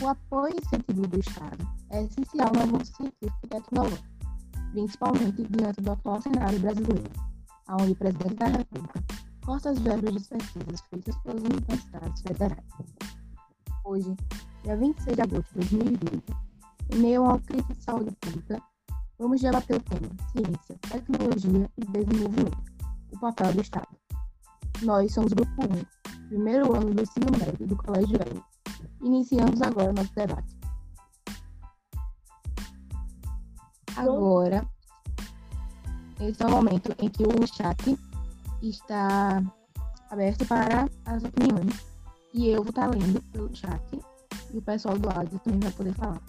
O apoio e incentivo do Estado é essencial no avanço científico e tecnológico, principalmente diante do atual cenário brasileiro, onde o presidente da República corta as verbas de pesquisas feitas pelas universidades federais. Hoje, dia 26 de agosto de 2020, em meio a uma crise de saúde pública, vamos debater o tema Ciência, Tecnologia e Desenvolvimento, o papel do Estado. Nós somos o Grupo 1, primeiro ano do ensino médio do Colégio L. Iniciamos agora nosso debate. Agora, esse é o momento em que o chat está aberto para as opiniões. E eu vou estar lendo pelo chat. E o pessoal do áudio também vai poder falar.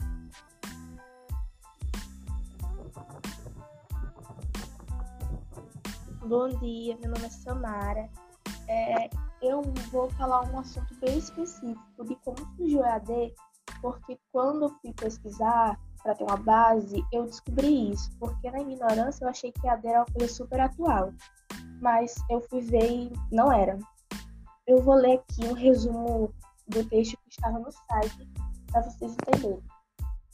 Bom dia, meu nome é Samara. É, eu vou falar um assunto bem específico de como surgiu o EAD, porque quando eu fui pesquisar para ter uma base, eu descobri isso, porque na ignorância eu achei que EAD era uma coisa super atual, mas eu fui ver e não era. Eu vou ler aqui um resumo do texto que estava no site para vocês entenderem.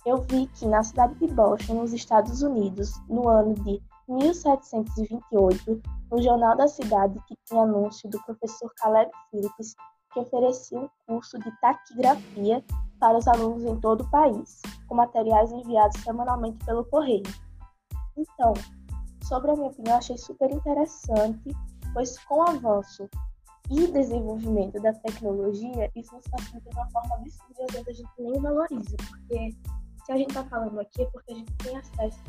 Eu vi que na cidade de Boston, nos Estados Unidos, no ano de 1728, no jornal da cidade que tinha anúncio do professor Caleb Phillips, que oferecia um curso de taquigrafia para os alunos em todo o país, com materiais enviados semanalmente pelo correio. Então, sobre a minha opinião, achei super interessante, pois com o avanço e desenvolvimento da tecnologia, isso nos facilita de uma forma absurda a gente nem valoriza, porque se a gente está falando aqui é porque a gente tem acesso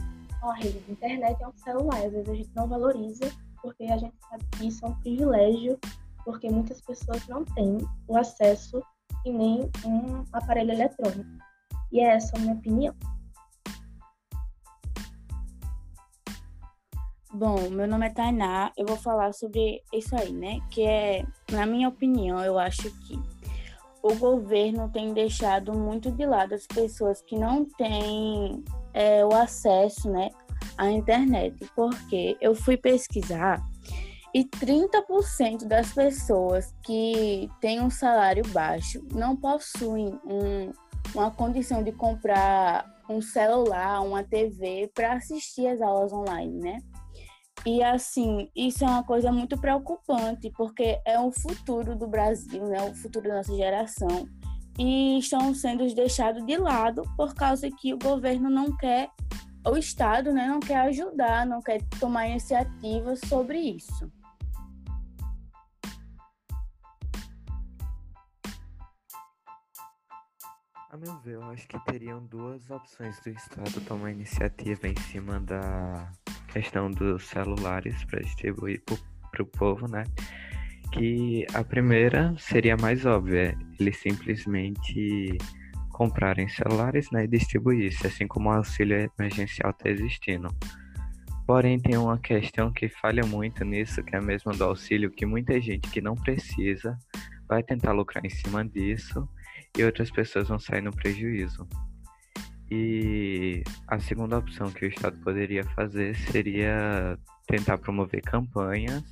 a rede de internet a um celular. Às vezes a gente não valoriza porque a gente sabe que isso é um privilégio, porque muitas pessoas não têm o acesso e nem um aparelho eletrônico. E é essa a minha opinião. Bom, meu nome é Tainá, eu vou falar sobre isso aí, né? Que é, na minha opinião, eu acho que o governo tem deixado muito de lado as pessoas que não têm é, o acesso né, à internet, porque eu fui pesquisar e 30% das pessoas que têm um salário baixo não possuem um, uma condição de comprar um celular, uma TV para assistir as aulas online, né? E assim, isso é uma coisa muito preocupante, porque é o futuro do Brasil, né? O futuro da nossa geração. E estão sendo deixados de lado por causa que o governo não quer, o Estado, né, não quer ajudar, não quer tomar iniciativas sobre isso. A meu ver, eu acho que teriam duas opções do Estado tomar iniciativa em cima da questão dos celulares para distribuir para o povo, né? Que a primeira seria mais óbvia, eles simplesmente comprarem celulares né, e distribuísse, assim como o auxílio emergencial está existindo. Porém, tem uma questão que falha muito nisso, que é a mesma do auxílio, que muita gente que não precisa vai tentar lucrar em cima disso e outras pessoas vão sair no prejuízo. E a segunda opção que o Estado poderia fazer seria tentar promover campanhas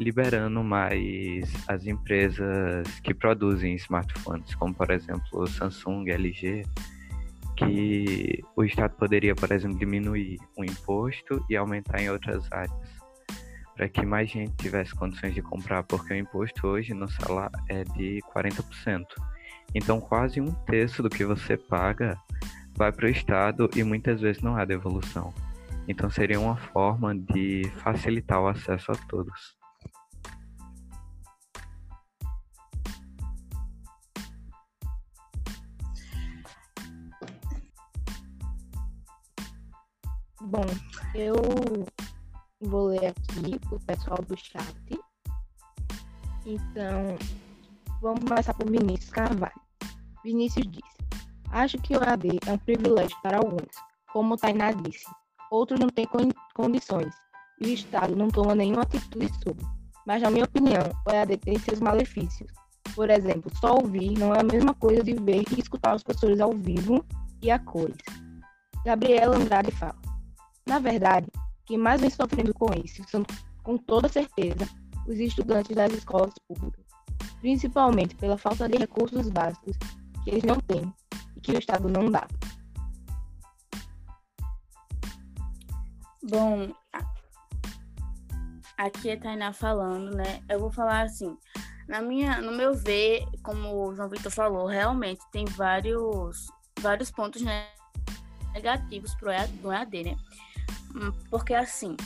liberando mais as empresas que produzem smartphones, como por exemplo Samsung, LG, que o Estado poderia, por exemplo, diminuir o imposto e aumentar em outras áreas, para que mais gente tivesse condições de comprar, porque o imposto hoje no salário é de 40%. Então, quase um terço do que você paga vai para o Estado e muitas vezes não há devolução. Então seria uma forma de facilitar o acesso a todos. Bom, eu vou ler aqui o pessoal do chat. Então, vamos começar por Vinícius Carvalho. Vinícius diz: Acho que o AD é um privilégio para alguns, como Tainá disse. Outros não têm condições e o Estado não toma nenhuma atitude sobre. Mas, na minha opinião, o EAD tem seus malefícios. Por exemplo, só ouvir não é a mesma coisa de ver e escutar os professores ao vivo e a cores. Gabriela Andrade fala: Na verdade, quem mais vem sofrendo com isso são, com toda certeza, os estudantes das escolas públicas, principalmente pela falta de recursos básicos que eles não têm e que o Estado não dá. Bom, aqui é Tainá falando, né? Eu vou falar assim, na minha, no meu ver, como o João Vitor falou, realmente tem vários, vários pontos né, negativos EAD, do EAD, né? Hum, porque assim,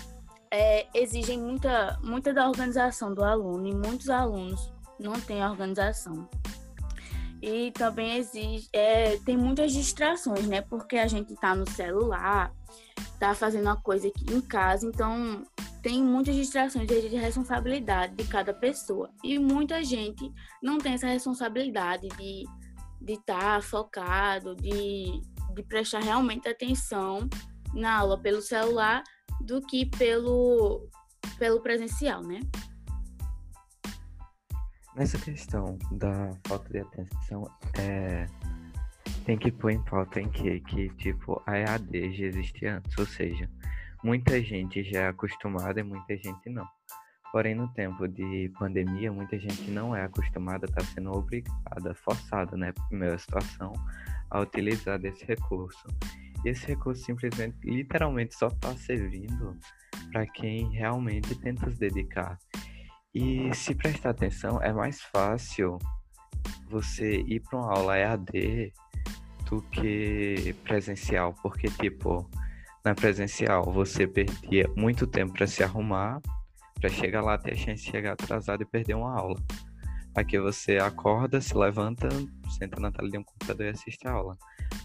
é, exigem muita, muita da organização do aluno e muitos alunos não têm organização. E também exige, é, tem muitas distrações, né? Porque a gente tá no celular, tá fazendo uma coisa aqui em casa, então tem muitas distrações de responsabilidade de cada pessoa. E muita gente não tem essa responsabilidade de de estar tá focado, de, de prestar realmente atenção na aula pelo celular do que pelo, pelo presencial, né? Nessa questão da falta de atenção, é, tem que pôr em pauta em que, que tipo, a EAD já existia antes, ou seja, muita gente já é acostumada e muita gente não. Porém, no tempo de pandemia, muita gente não é acostumada, está sendo obrigada, forçada, né, primeira situação, a utilizar desse recurso. Esse recurso simplesmente, literalmente, só está servindo para quem realmente tenta se dedicar. E se prestar atenção, é mais fácil você ir para uma aula EAD do que presencial, porque, tipo, na presencial você perdia muito tempo para se arrumar, para chegar lá, ter a chance de chegar atrasado e perder uma aula. Aqui você acorda, se levanta, senta na tela de um computador e assiste a aula.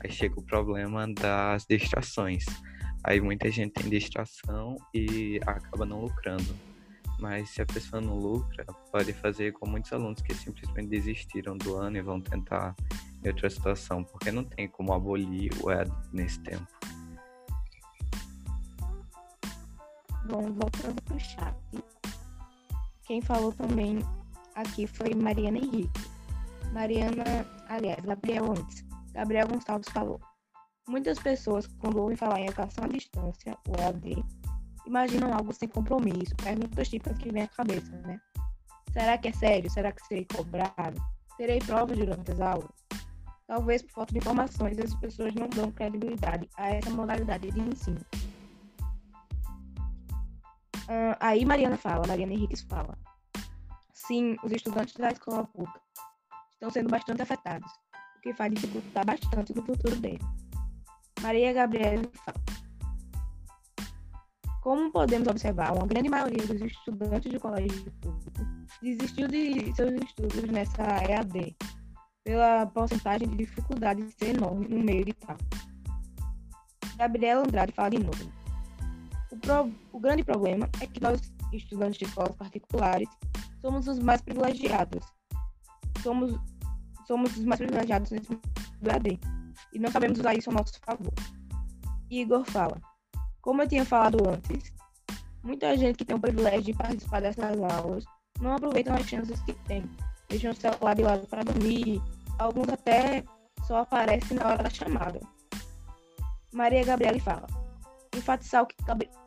Aí chega o problema das distrações. Aí muita gente tem distração e acaba não lucrando. Mas se a pessoa não lucra, pode fazer com muitos alunos que simplesmente desistiram do ano e vão tentar em outra situação, porque não tem como abolir o ED nesse tempo. Bom, voltando para o chat. Quem falou também aqui foi Mariana Henrique. Mariana, aliás, Gabriel antes. Gabriel Gonçalves falou. Muitas pessoas, quando ouvem falar em educação à distância, o EAD, imaginam algo sem compromisso, perguntas típicas que vêm à cabeça, né? Será que é sério? Será que serei cobrado? Terei provas durante as aulas? Talvez por falta de informações, as pessoas não dão credibilidade a essa modalidade de ensino. Aí Mariana fala, Mariana Henriques fala. Sim, os estudantes da escola pública estão sendo bastante afetados, o que faz dificultar bastante no futuro deles. Maria Gabriela fala. Como podemos observar, uma grande maioria dos estudantes de colégio público desistiu de seus estudos nessa EAD, pela porcentagem de dificuldade ser enorme no meio de tal. Gabriela Andrade fala de novo. O, pro, o grande problema é que nós, estudantes de escolas particulares, somos os mais privilegiados. Somos, somos os mais privilegiados nesse AD. E não sabemos usar isso a nosso favor. Igor fala. Como eu tinha falado antes, muita gente que tem o privilégio de participar dessas aulas não aproveitam as chances que tem. Deixam o celular de lado para dormir. Alguns até só aparecem na hora da chamada. Maria Gabriela fala enfatizar o que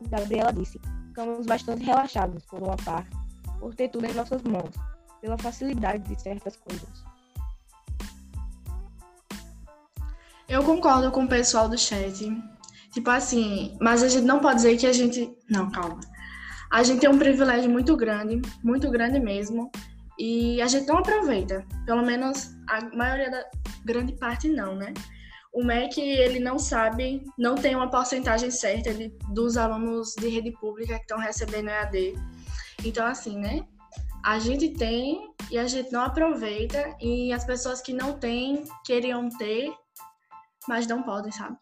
Gabriela disse. Ficamos bastante relaxados, por uma parte, por ter tudo em nossas mãos, pela facilidade de certas coisas. Eu concordo com o pessoal do chat. Tipo assim, mas a gente não pode dizer que a gente. Não, calma. A gente tem um privilégio muito grande, muito grande mesmo, e a gente não aproveita. Pelo menos a maioria da grande parte não, né? o MEC ele não sabe, não tem uma porcentagem certa de, dos alunos de rede pública que estão recebendo EAD. Então, assim, né? A gente tem e a gente não aproveita, e as pessoas que não têm queriam ter, mas não podem, sabe?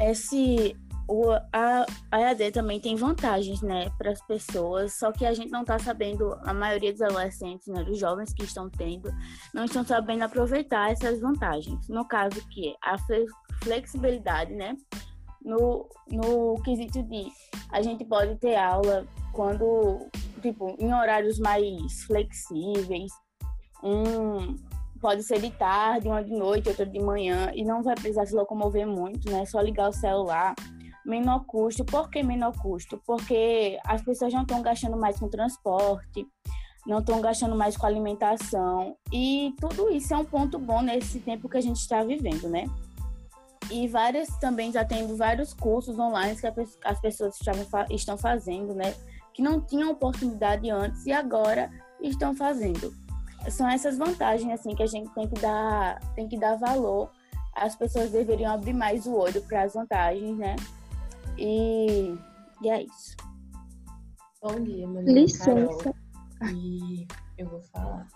Esse o, a, a EAD também tem vantagens, né, para as pessoas, só que a gente não está sabendo, a maioria dos adolescentes, né, dos jovens que estão tendo, não estão sabendo aproveitar essas vantagens. No caso que a flexibilidade, né, no, no quesito de a gente pode ter aula quando, tipo, em horários mais flexíveis, um, pode ser de tarde, uma de noite, outra de manhã, e não vai precisar se locomover muito, né? Só ligar o celular menor custo. Por que menor custo? Porque as pessoas não estão gastando mais com transporte, não estão gastando mais com alimentação. E tudo isso é um ponto bom nesse tempo que a gente está vivendo, né? E várias também já tendo vários cursos online que as pessoas estão fazendo, né? Que não tinham oportunidade antes e agora estão fazendo. São essas vantagens assim que a gente tem que dar, tem que dar valor. As pessoas deveriam abrir mais o olho para as vantagens, né? E, e é isso. Bom dia, meu nome Licença. é Carol e eu vou falar.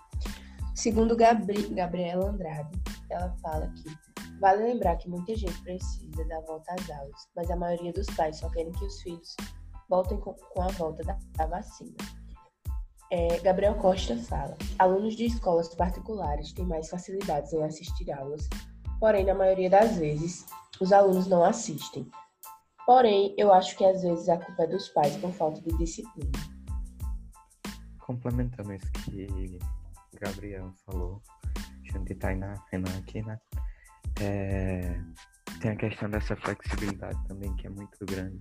Segundo Gabri Gabriela Andrade, ela fala que vale lembrar que muita gente precisa da volta às aulas, mas a maioria dos pais só querem que os filhos voltem com, a volta da, vacina. É, Gabriel Costa fala: alunos de escolas particulares têm mais facilidades em assistir aulas, porém, na maioria das vezes, os alunos não assistem. Porém, eu acho que às vezes a culpa é dos pais por falta de disciplina complementando isso que Gabriel falou, junto Tainá, Renan aqui, né? É, tem a questão dessa flexibilidade também, que é muito grande.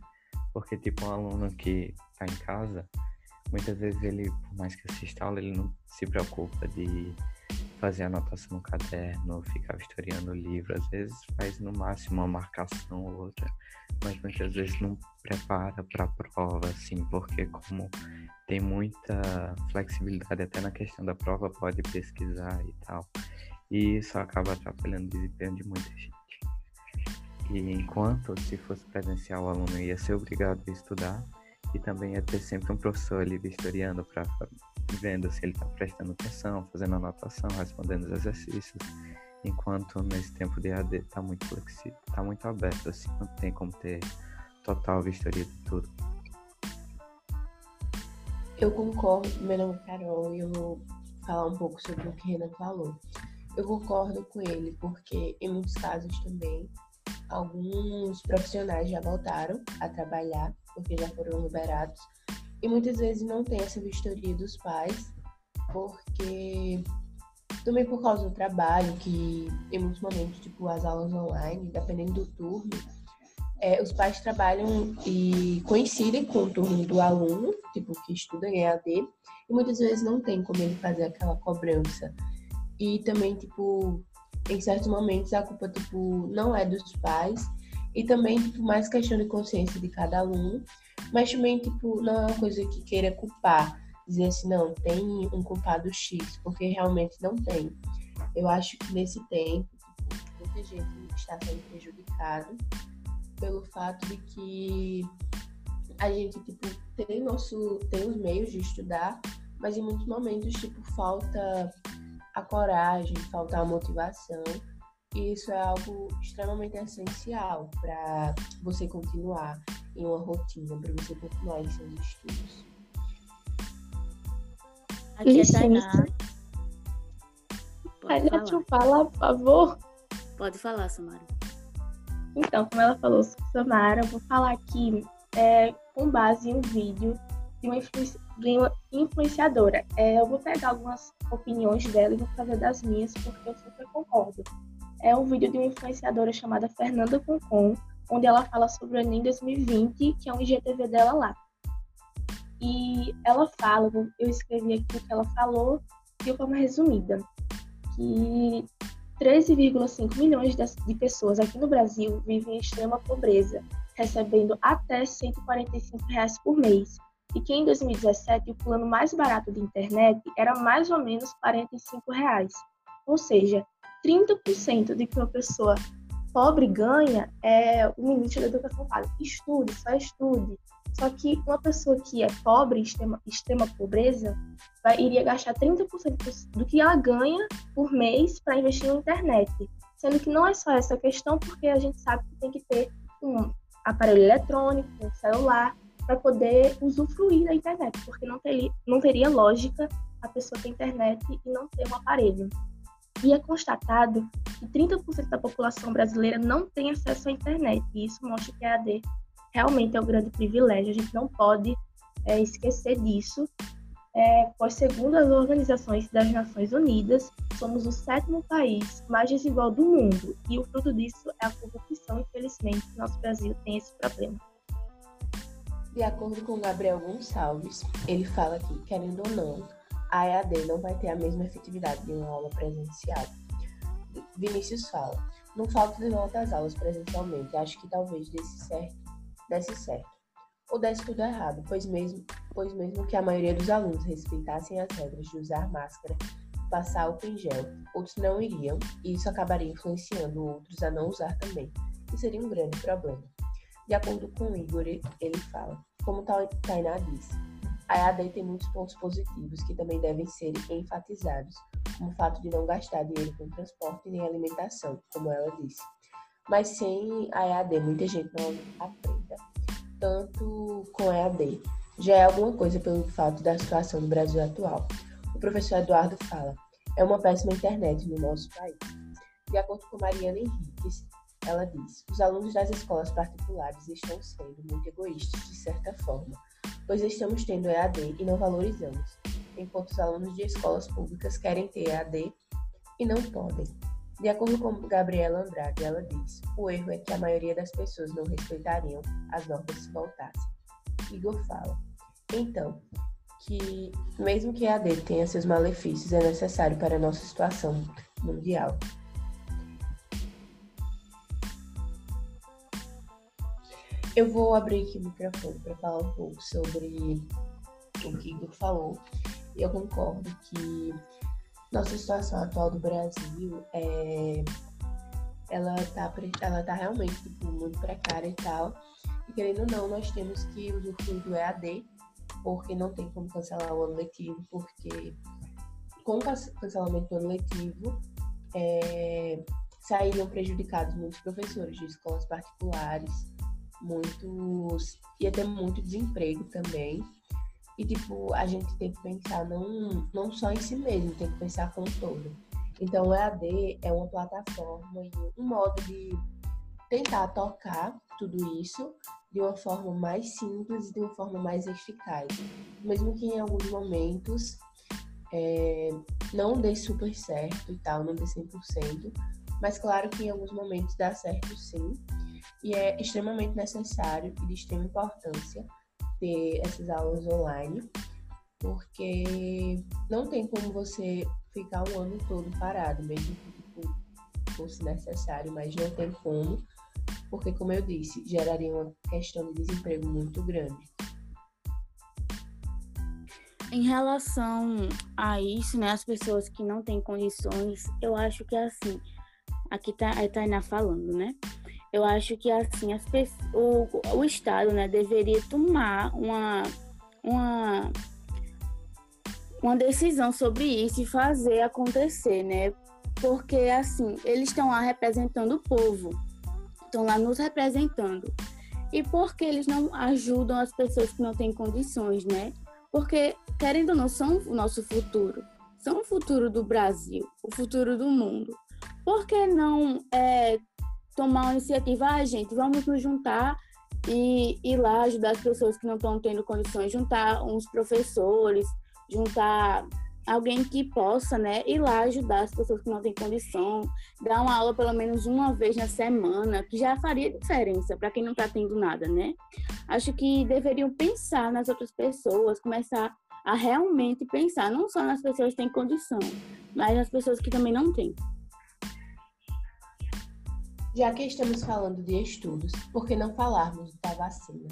Porque, tipo, um aluno que está em casa, muitas vezes ele, por mais que assista aula, ele não se preocupa de fazer anotação no caderno, ficar historiando o livro. Às vezes faz no máximo uma marcação ou outra, mas muitas vezes não prepara para a prova, assim, porque como tem muita flexibilidade até na questão da prova, pode pesquisar e tal. E isso acaba atrapalhando o desempenho de muita gente. E enquanto se fosse presencial, o aluno ia ser obrigado a estudar e também ia ter sempre um professor ali vistoriando para vendo se ele está prestando atenção, fazendo anotação, respondendo os exercícios. Enquanto nesse tempo de AD está muito flexível, está muito aberto, assim, não tem como ter total vistoria de tudo. Eu concordo, meu nome é Carol e eu vou falar um pouco sobre o que Renan falou. Eu concordo com ele, porque em muitos casos também alguns profissionais já voltaram a trabalhar, porque já foram liberados, e muitas vezes não tem essa vistoria dos pais, porque também por causa do trabalho, que em muitos momentos, tipo, as aulas online, dependendo do turno, é, os pais trabalham e coincidem com o turno do aluno, tipo, que estuda em EAD, e muitas vezes não tem como ele fazer aquela cobrança. E também, tipo, em certos momentos a culpa, tipo, não é dos pais, e também, tipo, mais questão de consciência de cada aluno, mas também, tipo, não é uma coisa que queira culpar, dizer assim, não, tem um culpado X, porque realmente não tem. Eu acho que nesse tempo, tipo, muita gente está sendo prejudicada pelo fato de que a gente tipo tem nosso tem os meios de estudar, mas em muitos momentos tipo falta a coragem, falta a motivação. E isso é algo extremamente essencial para você continuar em uma rotina, para você continuar em seus estudos. Aqui é Tainá. deixa eu falar, por favor. Pode falar, Samara. Então, como ela falou, Samara, eu vou falar aqui é, com base em um vídeo de uma, uma influenciadora. É, eu vou pegar algumas opiniões dela e vou fazer das minhas, porque eu super concordo. É um vídeo de uma influenciadora chamada Fernanda Concon, onde ela fala sobre o Enem 2020, que é um IGTV dela lá. E ela fala, eu escrevi aqui o que ela falou de forma resumida, que 13,5 milhões de pessoas aqui no Brasil vivem em extrema pobreza, recebendo até 145 reais por mês. E que em 2017 o plano mais barato de internet era mais ou menos 45 reais. Ou seja, 30% de que uma pessoa pobre ganha é o ministro da Educação fala, estude, só estude. Só que uma pessoa que é pobre, extrema, extrema pobreza, vai, iria gastar 30% do que ela ganha por mês para investir na internet. Sendo que não é só essa questão, porque a gente sabe que tem que ter um aparelho eletrônico, um celular, para poder usufruir da internet, porque não teria, não teria lógica a pessoa ter internet e não ter um aparelho. E é constatado que 30% da população brasileira não tem acesso à internet, e isso mostra que a AD realmente é um grande privilégio, a gente não pode é, esquecer disso, é, pois, segundo as organizações das Nações Unidas, somos o sétimo país mais desigual do mundo, e o fruto disso é a corrupção, infelizmente, nosso Brasil tem esse problema. De acordo com Gabriel Gonçalves, ele fala que, querendo ou não, a EAD não vai ter a mesma efetividade de uma aula presencial. Vinícius fala, não falta de volta às aulas presencialmente, acho que talvez desse certo, desse certo. Ou desse tudo errado, pois mesmo, pois mesmo que a maioria dos alunos respeitassem as regras de usar máscara passar álcool em gel, outros não iriam, e isso acabaria influenciando outros a não usar também, e seria um grande problema. De acordo com o Igor, ele fala, como Tainá disse, a EAD tem muitos pontos positivos que também devem ser enfatizados, como o fato de não gastar dinheiro com transporte nem alimentação, como ela disse. Mas sem a EAD, muita gente não aprenda. Tanto com a EAD, já é alguma coisa pelo fato da situação do Brasil atual. O professor Eduardo fala: é uma péssima internet no nosso país. De acordo com Mariana Henriques, ela diz: os alunos das escolas particulares estão sendo muito egoístas, de certa forma, pois estamos tendo EAD e não valorizamos, enquanto os alunos de escolas públicas querem ter EAD e não podem. De acordo com Gabriela Andrade, ela diz: o erro é que a maioria das pessoas não respeitariam as normas se voltassem. Igor fala: então, que, mesmo que a AD tenha seus malefícios, é necessário para a nossa situação mundial. Eu vou abrir aqui o microfone para falar um pouco sobre o que Igor falou. Eu concordo que nossa situação atual do Brasil é ela tá, ela tá realmente tipo, muito precária e tal. E querendo ou não, nós temos que usufruir do EAD porque não tem como cancelar o ano letivo, porque com o cancelamento do ano letivo é, sairiam prejudicados muitos professores de escolas particulares, muitos ia ter muito desemprego também. E tipo, a gente tem que pensar não, não só em si mesmo, tem que pensar como todo. Então o EAD é uma plataforma e um modo de tentar tocar tudo isso de uma forma mais simples e de uma forma mais eficaz. Mesmo que em alguns momentos é, não dê super certo e tal, não dê 100%, mas claro que em alguns momentos dá certo sim. E é extremamente necessário e de extrema importância ter essas aulas online, porque não tem como você ficar um ano todo parado, mesmo que tipo, fosse necessário, mas não tem como porque, como eu disse, geraria uma questão de desemprego muito grande. Em relação a isso, né, as pessoas que não têm condições, eu acho que é assim, aqui tá a Tainá falando, né? Eu acho que assim, as o, o Estado, né, deveria tomar uma, uma, uma decisão sobre isso e fazer acontecer, né? Porque assim, eles estão lá representando o povo estão lá nos representando. E por que eles não ajudam as pessoas que não têm condições, né? Porque, querendo ou não, são o nosso futuro. São o futuro do Brasil, o futuro do mundo. Por que não é, tomar uma iniciativa? Ah, gente, vamos nos juntar e ir lá ajudar as pessoas que não estão tendo condições, juntar uns professores, juntar alguém que possa, né, ir lá ajudar as pessoas que não têm condição, dar uma aula pelo menos uma vez na semana, que já faria diferença para quem não está tendo nada, né? Acho que deveriam pensar nas outras pessoas, começar a realmente pensar não só nas pessoas que têm condição, mas nas pessoas que também não têm. Já que estamos falando de estudos, por que não falarmos da vacina?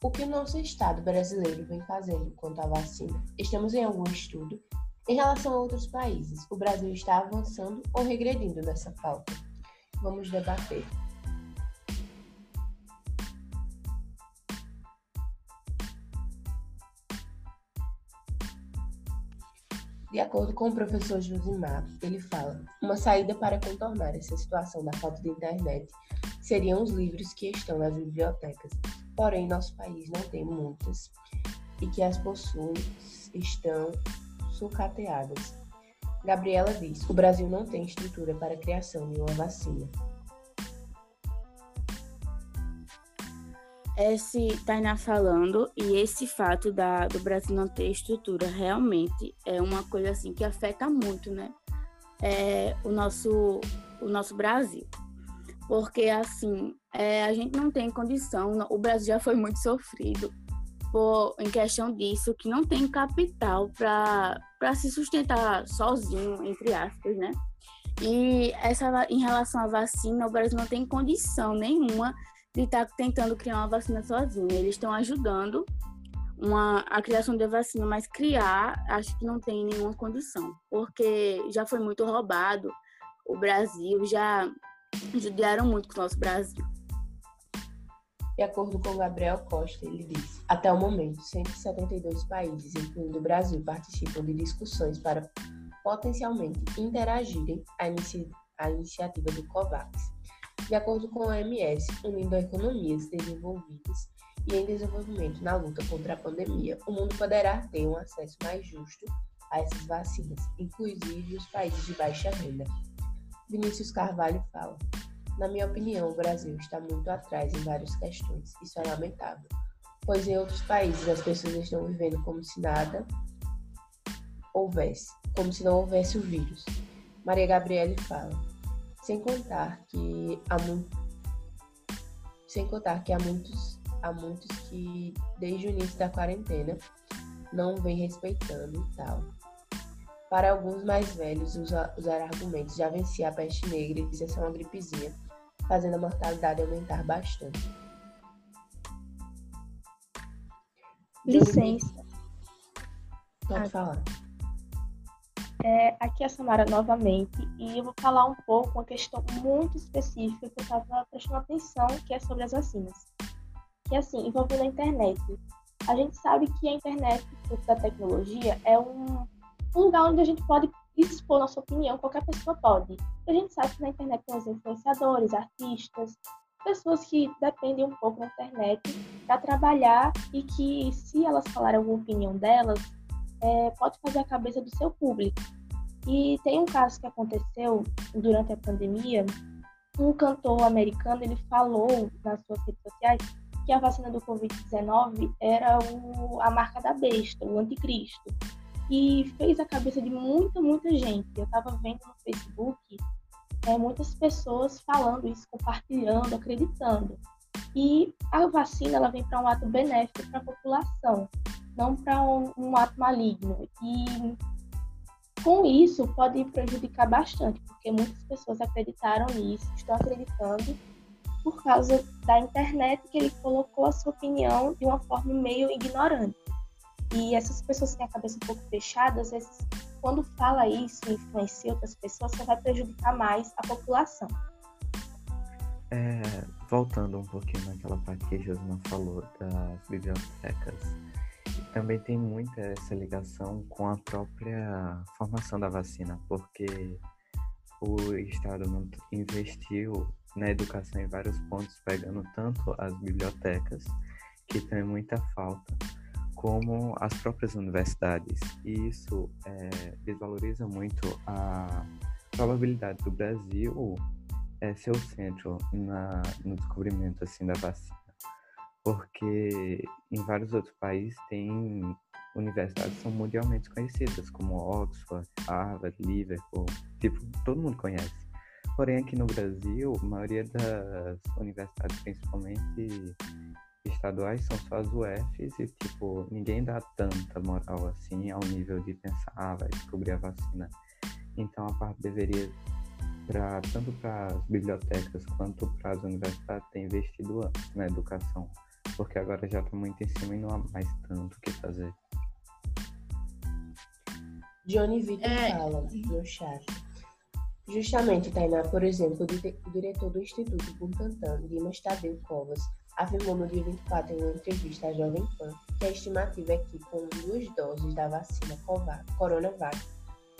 O que o nosso Estado brasileiro vem fazendo quanto à vacina? Estamos em algum estudo em relação a outros países, o Brasil está avançando ou regredindo nessa pauta? Vamos debater. De acordo com o professor Josimar, ele fala: uma saída para contornar essa situação da falta de internet seriam os livros que estão nas bibliotecas. Porém, nosso país não tem muitas e que as possuem estão sucateadas. Gabriela diz: o Brasil não tem estrutura para a criação de uma vacina. Esse Tainá falando e esse fato da, do Brasil não ter estrutura realmente é uma coisa assim que afeta muito, né? É, o nosso o nosso Brasil, porque assim é, a gente não tem condição. O Brasil já foi muito sofrido por, em questão disso, que não tem capital para se sustentar sozinho, entre aspas, né? E essa, em relação à vacina, o Brasil não tem condição nenhuma de estar tá tentando criar uma vacina sozinho. Eles estão ajudando uma, a criação da vacina, mas criar, acho que não tem nenhuma condição, porque já foi muito roubado o Brasil, já judiaram muito com o nosso Brasil. De acordo com Gabriel Costa, ele disse: até o momento, 172 países, incluindo o Brasil, participam de discussões para potencialmente interagirem à, inici à iniciativa do COVAX. De acordo com a OMS, unindo economias desenvolvidas e em desenvolvimento na luta contra a pandemia, o mundo poderá ter um acesso mais justo a essas vacinas, inclusive os países de baixa renda. Vinícius Carvalho fala: Na minha opinião, o Brasil está muito atrás em várias questões. Isso é lamentável, pois em outros países as pessoas estão vivendo como se nada houvesse, como se não houvesse o vírus. Maria Gabriele fala: Sem contar que há muito sem contar que há muitos, há muitos que, desde o início da quarentena, não vem respeitando e tal. Para alguns mais velhos, usar, usar argumentos já venci a peste negra e dizer ser uma gripezinha, fazendo a mortalidade aumentar bastante. Licença. Pode ah, falar. É, aqui é a Samara novamente e eu vou falar um pouco uma questão muito específica que eu estava prestando atenção, que é sobre as vacinas. Que assim, envolvendo a internet. A gente sabe que a internet, da tecnologia, é um um lugar onde a gente pode expor nossa opinião, qualquer pessoa pode. A gente sabe que na internet tem os influenciadores, artistas, pessoas que dependem um pouco da internet para trabalhar e que, se elas falarem alguma opinião delas, é, pode fazer a cabeça do seu público. E tem um caso que aconteceu durante a pandemia, um cantor americano, ele falou nas suas redes sociais que a vacina do Covid-19 era o, a marca da besta, o anticristo e fez a cabeça de muita, muita gente. Eu estava vendo no Facebook é, muitas pessoas falando isso, compartilhando, acreditando. E a vacina ela vem para um ato benéfico para a população, não para um, um, ato maligno. E com isso pode prejudicar bastante, porque muitas pessoas acreditaram nisso, estão acreditando por causa da internet que ele colocou a sua opinião de uma forma meio ignorante. E essas pessoas que têm a cabeça um pouco fechada, às vezes, quando fala isso e influencia outras pessoas, só vai prejudicar mais a população. É, voltando um pouquinho naquela parte que a Josma falou das bibliotecas, também tem muita essa ligação com a própria formação da vacina, porque o Estado investiu na educação em vários pontos, pegando tanto as bibliotecas, que tem muita falta, como as próprias universidades. E isso é, desvaloriza muito a probabilidade do Brasil é, ser o centro na, no descobrimento assim da vacina. Porque em vários outros países tem universidades que são mundialmente conhecidas, como Oxford, Harvard, Liverpool, tipo, todo mundo conhece. Porém, aqui no Brasil, a maioria das universidades, principalmente estaduais são só as UFs e, tipo, ninguém dá tanta moral assim ao nível de pensar, ah, vai descobrir a vacina. Então a parte deveria, pra, tanto para as bibliotecas quanto para as universidades, ter investido antes na educação. Porque agora já está muito em cima e não há mais tanto o que fazer. Johnny Vitor é... fala no chat. Justamente, Tainá, por exemplo, o diretor do Instituto Butantan, Dimas Tadeu Covas, afirmou no dia 24 em uma entrevista à Jovem Pan que a estimativa é que, com duas doses da vacina Coronavac,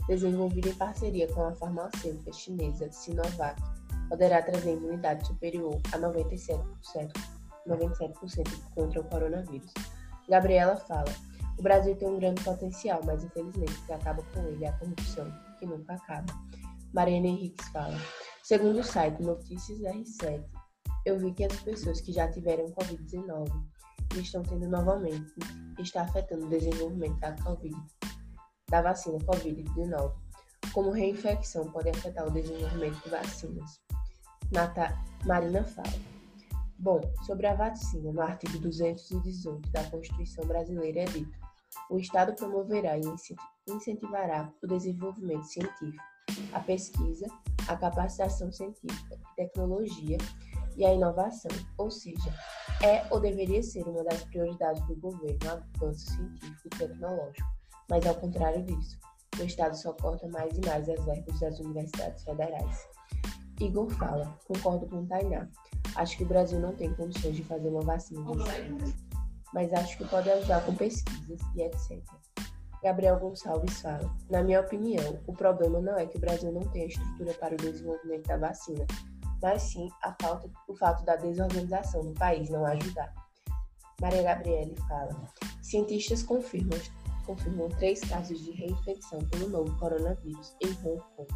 desenvolvida em parceria com a farmacêutica chinesa Sinovac, poderá trazer imunidade superior a 97%, 97% contra o coronavírus. Gabriela fala: o Brasil tem um grande potencial, mas infelizmente o que acaba com ele é a corrupção, que nunca acaba. Mariana Henriques fala: segundo o site Notícias R7, eu vi que as pessoas que já tiveram Covid-19 e estão tendo novamente está afetando o desenvolvimento da COVID, da vacina Covid-19, como reinfecção pode afetar o desenvolvimento de vacinas. Nata Marina fala. Bom, sobre a vacina, no artigo 218 da Constituição Brasileira é dito: o Estado promoverá e incentivará o desenvolvimento científico, a pesquisa, a capacitação científica e tecnologia e a inovação, ou seja, é ou deveria ser uma das prioridades do governo o avanço científico e tecnológico, mas ao contrário disso, o Estado só corta mais e mais as verbas das universidades federais. Igor fala, concordo com Tainá. Acho que o Brasil não tem condições de fazer uma vacina mas acho que pode ajudar com pesquisas e etc. Gabriel Gonçalves fala: Na minha opinião, o problema não é que o Brasil não tenha estrutura para o desenvolvimento da vacina, mas sim a falta, o fato da desorganização do país não ajudar. Maria Gabriele fala: Cientistas confirmam, confirmam três casos de reinfecção pelo novo coronavírus em Hong Kong,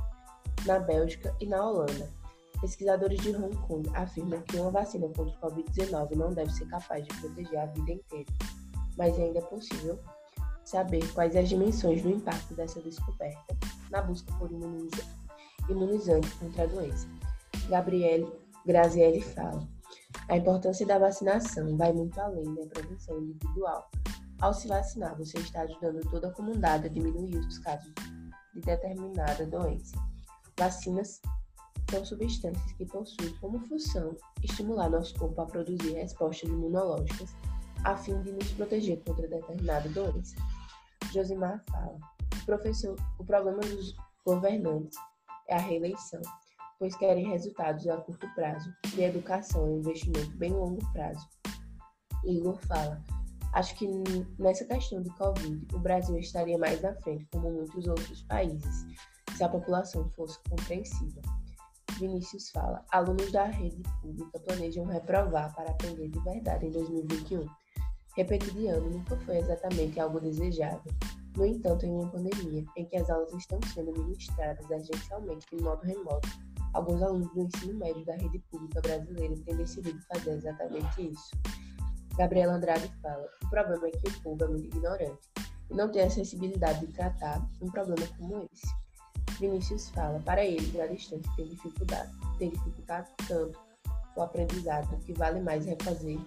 na Bélgica e na Holanda. Pesquisadores de Hong Kong afirmam que uma vacina contra o Covid-19 não deve ser capaz de proteger a vida inteira, mas ainda é possível saber quais as dimensões do impacto dessa descoberta na busca por imunizante contra a doença. Gabriele Grazielli fala: a importância da vacinação vai muito além da prevenção individual. Ao se vacinar, você está ajudando toda a comunidade a diminuir os casos de determinada doença. Vacinas são substâncias que possuem como função estimular nosso corpo a produzir respostas imunológicas a fim de nos proteger contra determinada doença. Josimar fala: professor, o problema dos governantes é a reeleição, pois querem resultados a curto prazo, e educação é um investimento bem longo prazo. Igor fala: acho que nessa questão do Covid, o Brasil estaria mais à frente, como muitos outros países, se a população fosse compreensiva. Vinícius fala: alunos da rede pública planejam reprovar para aprender de verdade em 2021. Repetir de ano nunca foi exatamente algo desejável. No entanto, em uma pandemia em que as aulas estão sendo ministradas agencialmente de modo remoto, alguns alunos do ensino médio da rede pública brasileira têm decidido fazer exatamente isso. Gabriela Andrade fala: o problema é que o povo é muito ignorante e não tem a sensibilidade de tratar um problema como esse. Vinícius fala, para eles, a distância tem dificuldade, tem dificultado tanto o aprendizado que vale mais refazer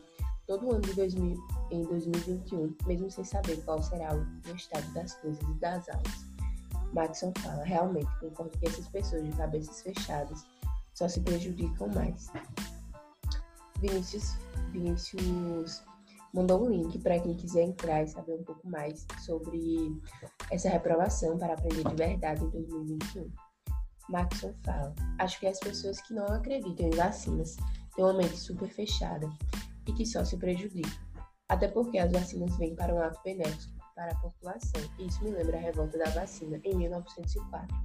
todo o ano de 2000, em 2021, mesmo sem saber qual será o estado das coisas e das aulas. Maxon fala, realmente concordo que essas pessoas de cabeças fechadas só se prejudicam mais. Vinícius, Vinícius mandou um link para quem quiser entrar e saber um pouco mais sobre essa reprovação para aprender de verdade em 2021. Maxon fala: Acho que as pessoas que não acreditam em vacinas têm uma mente super fechada e que só se prejudicam. Até porque as vacinas vêm para um ato benéfico para a população. E isso me lembra a revolta da vacina em 1904.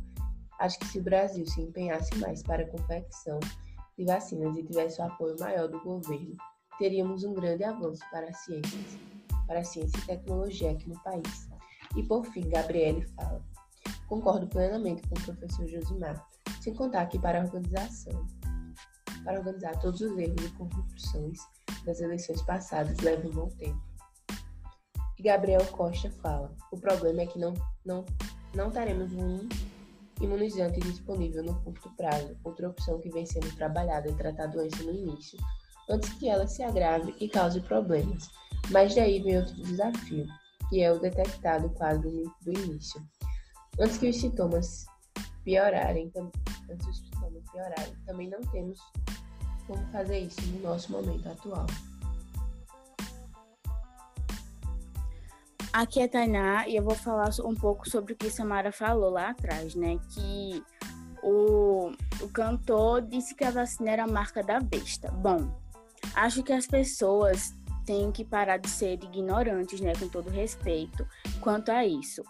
Acho que se o Brasil se empenhasse mais para a confecção de vacinas e tivesse o apoio maior do governo, teríamos um grande avanço para as ciências, para a ciência e tecnologia aqui no país. E por fim, Gabriele fala: Concordo plenamente com o professor Josimar, sem contar que para a organização, para organizar todos os erros e corrupções das eleições passadas leva um bom tempo. E Gabriel Costa fala: O problema é que não, não, não teremos um imunizante disponível no curto prazo, outra opção que vem sendo trabalhada é tratar a doença no início, antes que ela se agrave e cause problemas. Mas daí vem outro desafio, que é o detectar o quadro do início. Antes que os sintomas piorarem, antes os sintomas piorarem, também não temos como fazer isso no nosso momento atual. Aqui é Tainá e eu vou falar um pouco sobre o que Samara falou lá atrás, né? Que o, o cantor disse que a vacina era a marca da besta. Bom, Acho que as pessoas têm que parar de ser ignorantes, né, com todo respeito, quanto a isso.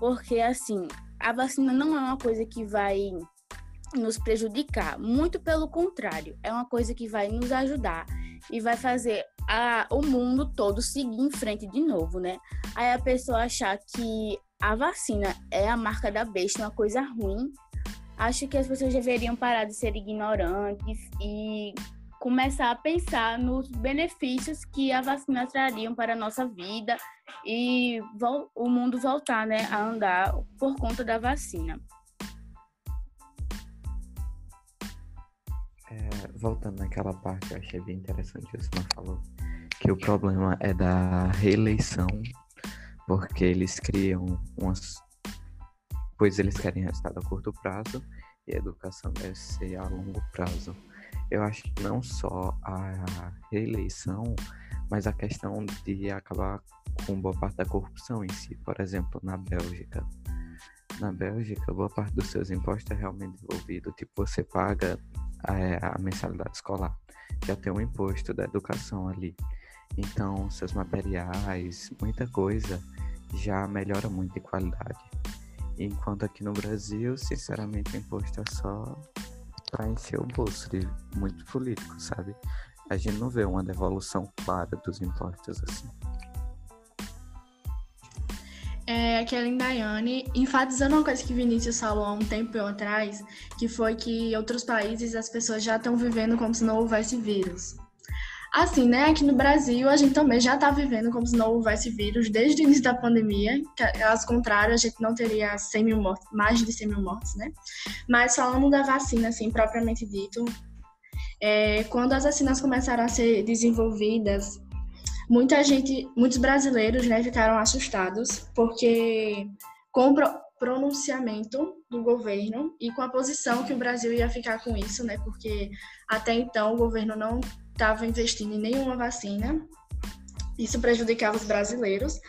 Porque, assim, a vacina não é uma coisa que vai nos prejudicar, muito pelo contrário, é uma coisa que vai nos ajudar e vai fazer a, o mundo todo seguir em frente de novo, né? Aí a pessoa achar que a vacina é a marca da besta, uma coisa ruim, acho que as pessoas deveriam parar de ser ignorantes e começar a pensar nos benefícios que a vacina trariam para a nossa vida e o mundo voltar né, a andar por conta da vacina. É, voltando naquela parte, eu achei bem interessante o que falou, que o problema é da reeleição, porque eles criam umas. Pois eles querem resultado a curto prazo e a educação deve ser a longo prazo. Eu acho que não só a reeleição, mas a questão de acabar com boa parte da corrupção em si. Por exemplo, na Bélgica. Na Bélgica, boa parte dos seus impostos é realmente devolvido. Tipo, você paga a, é, a mensalidade escolar. Já tem um imposto da educação ali. Então, seus materiais, muita coisa já melhora muito de qualidade. Enquanto aqui no Brasil, sinceramente, o imposto é só para encher o bolso de muitos políticos, sabe? A gente não vê uma devolução clara dos impostos assim. É, aqui é a Lindaiane, enfatizando uma coisa que Vinícius falou há um tempo atrás, que foi que em outros países as pessoas já estão vivendo como se não houvesse vírus. Assim, né, aqui no Brasil a gente também já está vivendo como se não houvesse vírus desde o início da pandemia, caso contrário a gente não teria 100 mil mortes, mais de 100 mil mortes, né? Mas falando da vacina, assim, propriamente dito, é, quando as vacinas começaram a ser desenvolvidas, muita gente, muitos brasileiros, né, ficaram assustados, porque com o pronunciamento do governo e com a posição que o Brasil ia ficar com isso, né, porque até então o governo não estava investindo em nenhuma vacina, isso prejudicava os brasileiros,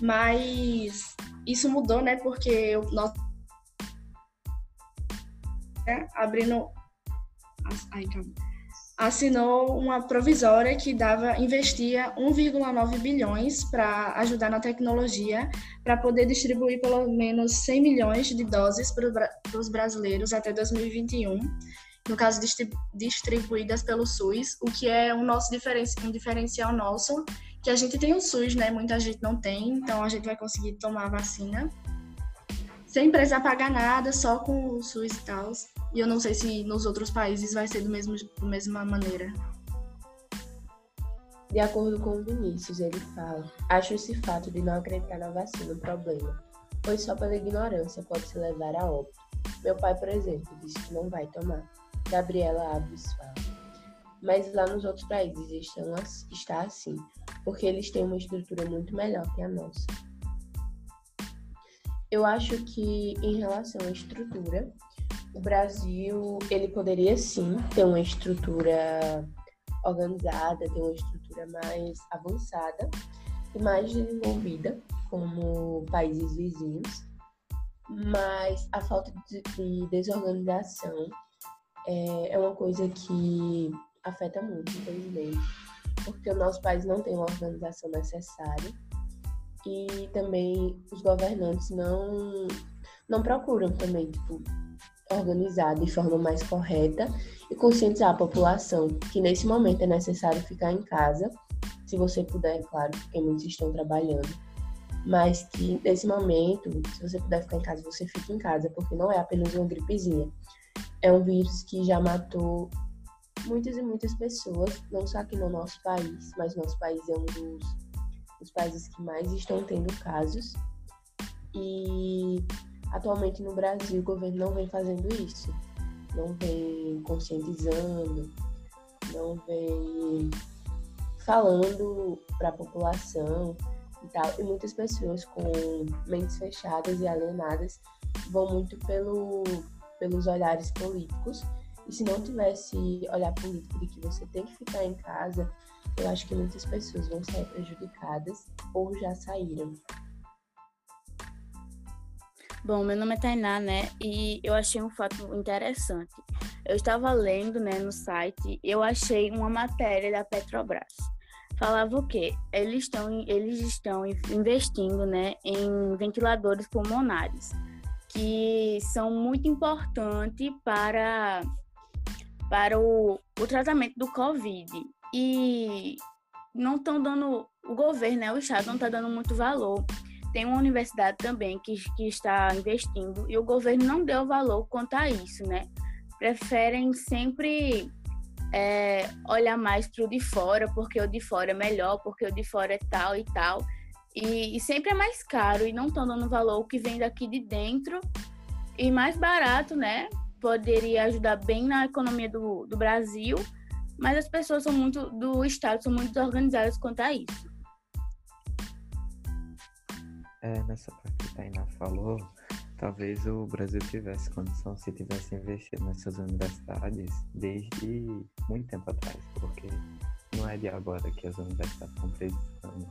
mas isso mudou, né, porque o nosso né, abrindo ai, calma assinou uma provisória que dava investia 1,9 bilhões para ajudar na tecnologia para poder distribuir pelo menos 100 milhões de doses para os brasileiros até 2021 no caso distribuídas pelo SUS, o que é um nosso um diferencial nosso, que a gente tem o SUS, né? Muita gente não tem, então a gente vai conseguir tomar a vacina sem precisar pagar nada, só com o SUS e tal. E eu não sei se nos outros países vai ser do mesmo, da mesma maneira. De acordo com o Vinícius, ele fala: Acho esse fato de não acreditar na vacina um problema, pois só pela ignorância pode se levar a óbito. Meu pai, por exemplo, disse que não vai tomar. Gabriela Alves fala. Mas lá nos outros países estão, está assim, porque eles têm uma estrutura muito melhor que a nossa. Eu acho que em relação à estrutura, o Brasil ele poderia sim ter uma estrutura organizada, ter uma estrutura mais avançada e mais desenvolvida como países vizinhos, mas a falta de desorganização é, é uma coisa que afeta muito, infelizmente, porque o nosso país não tem uma organização necessária e também os governantes não, não procuram também, tipo, organizar de forma mais correta e conscientizar a população que nesse momento é necessário ficar em casa, se você puder, claro, porque muitos estão trabalhando, mas que nesse momento, se você puder ficar em casa, você fique em casa, porque não é apenas uma gripezinha. É um vírus que já matou muitas e muitas pessoas, não só aqui no nosso país, mas nosso país é um dos, dos países que mais estão tendo casos. E atualmente no Brasil o governo não vem fazendo isso, não vem conscientizando, não vem falando para a população e tal. E muitas pessoas com mentes fechadas e alienadas vão muito pelo, pelos olhares políticos e se não tivesse olhar político de que você tem que ficar em casa, eu acho que muitas pessoas vão sair prejudicadas ou já saíram. Bom, meu nome é Tainá, né? E eu achei um fato interessante. Eu estava lendo, né, no site, eu achei uma matéria da Petrobras. Falava o quê? Eles estão, eles estão investindo, né, em ventiladores pulmonares, que são muito importantes para para o, o tratamento do Covid. E não estão dando, o governo, né, o Estado não está dando muito valor. Tem uma universidade também que, que está investindo e o governo não deu valor quanto a isso, né? Preferem sempre é, olhar mais para o de fora, porque o de fora é melhor, porque o de fora é tal e tal. E, e sempre é mais caro e não estão dando valor o que vem daqui de dentro e mais barato, né? poderia ajudar bem na economia do, do Brasil, mas as pessoas são muito do Estado são muito desorganizadas quanto a isso. É, nessa parte que a Tainá falou, talvez o Brasil tivesse condição se tivesse investido nessas universidades desde muito tempo atrás, porque não é de agora que as universidades estão precisando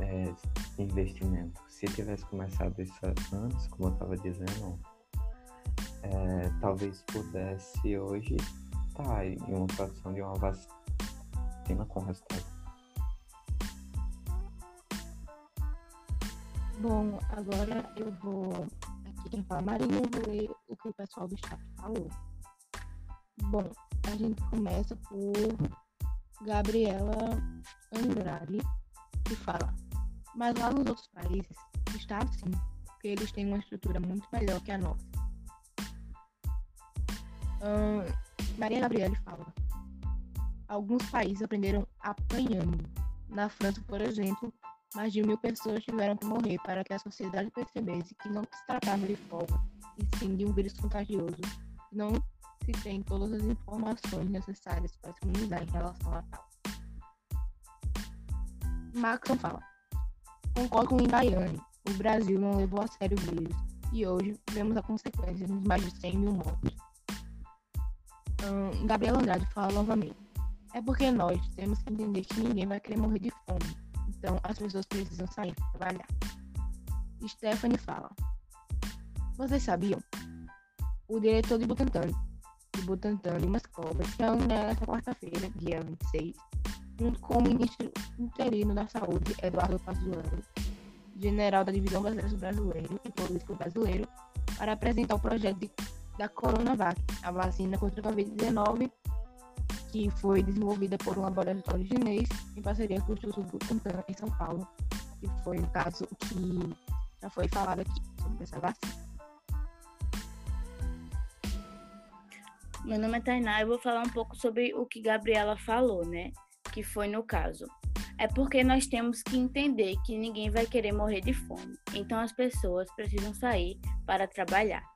é, investimento. Se tivesse começado isso antes, como eu estava dizendo, é, talvez pudesse hoje tá em uma produção de uma vacina com resultado. Bom, agora eu vou. Aqui quem fala Marinha, eu vou ler o que o pessoal do chat falou. Bom, a gente começa por Gabriela Andrade, que fala: Mas lá nos outros países está assim, porque eles têm uma estrutura muito melhor que a nossa. Hum, Maria Gabriele fala: Alguns países aprenderam apanhando. Na França, por exemplo, mais de mil pessoas tiveram que morrer para que a sociedade percebesse que não se tratava de folga, e sim de um vírus contagioso. Não se tem todas as informações necessárias para se imunizar em relação a tal. Maxon fala: Concordo com Indaiane. O Brasil não levou a sério o vírus e hoje vemos a consequência de mais de 100 mil mortos. Hum, Gabriel Andrade fala novamente: É porque nós temos que entender que ninguém vai querer morrer de fome. Então as pessoas precisam sair para trabalhar. Stephanie fala: Vocês sabiam? O diretor de Butantan de Butantan e umas cobras se reúne nesta quarta-feira, dia 26, junto com o ministro interino da Saúde, Eduardo Pazuello, general da Divisão Brasileira Brasileiro e político brasileiro, para apresentar o projeto de, da Coronavac, a vacina contra a Covid-19, que foi desenvolvida por um laboratório chinês em parceria com o Instituto Butantan em São Paulo, que foi um caso que já foi falado aqui sobre essa vacina. Meu nome é Tainá e eu vou falar um pouco sobre o que Gabriela falou, né? Que foi no caso. É porque nós temos que entender que ninguém vai querer morrer de fome. Então as pessoas precisam sair para trabalhar.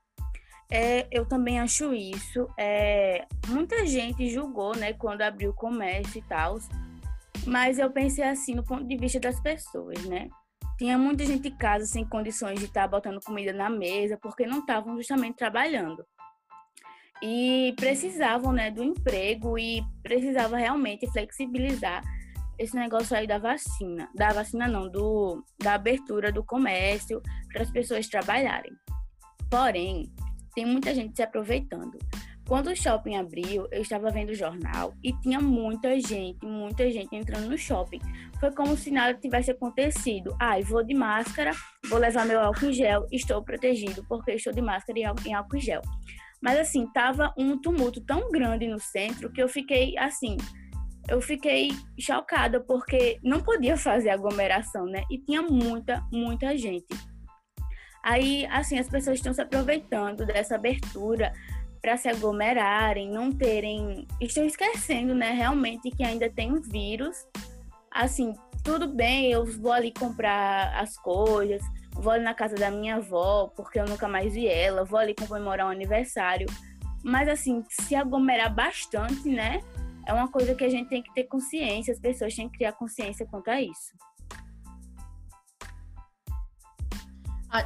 É, eu também acho isso. É, muita gente julgou, né, quando abriu o comércio e tal. Mas eu pensei assim, no ponto de vista das pessoas, né? Tinha muita gente em casa sem condições de estar botando comida na mesa, porque não estavam justamente trabalhando e precisavam né, do emprego e precisava realmente flexibilizar esse negócio aí da vacina, da vacina não, do, da abertura do comércio para as pessoas trabalharem. Porém, tem muita gente se aproveitando. Quando o shopping abriu, eu estava vendo o jornal e tinha muita gente, muita gente entrando no shopping. Foi como se nada tivesse acontecido. Ai, ah, vou de máscara, vou levar meu álcool em gel, estou protegido porque estou de máscara e em álcool em gel. Mas assim, tava um tumulto tão grande no centro que eu fiquei assim, eu fiquei chocada porque não podia fazer aglomeração, né? E tinha muita, muita gente. Aí, assim, as pessoas estão se aproveitando dessa abertura para se aglomerarem, não terem, estão esquecendo, né, realmente que ainda tem um vírus. Assim, tudo bem, eu vou ali comprar as coisas, vou ali na casa da minha avó, porque eu nunca mais vi ela, vou ali comemorar um aniversário. Mas, assim, se aglomerar bastante, né? É uma coisa que a gente tem que ter consciência, as pessoas têm que criar consciência quanto a isso.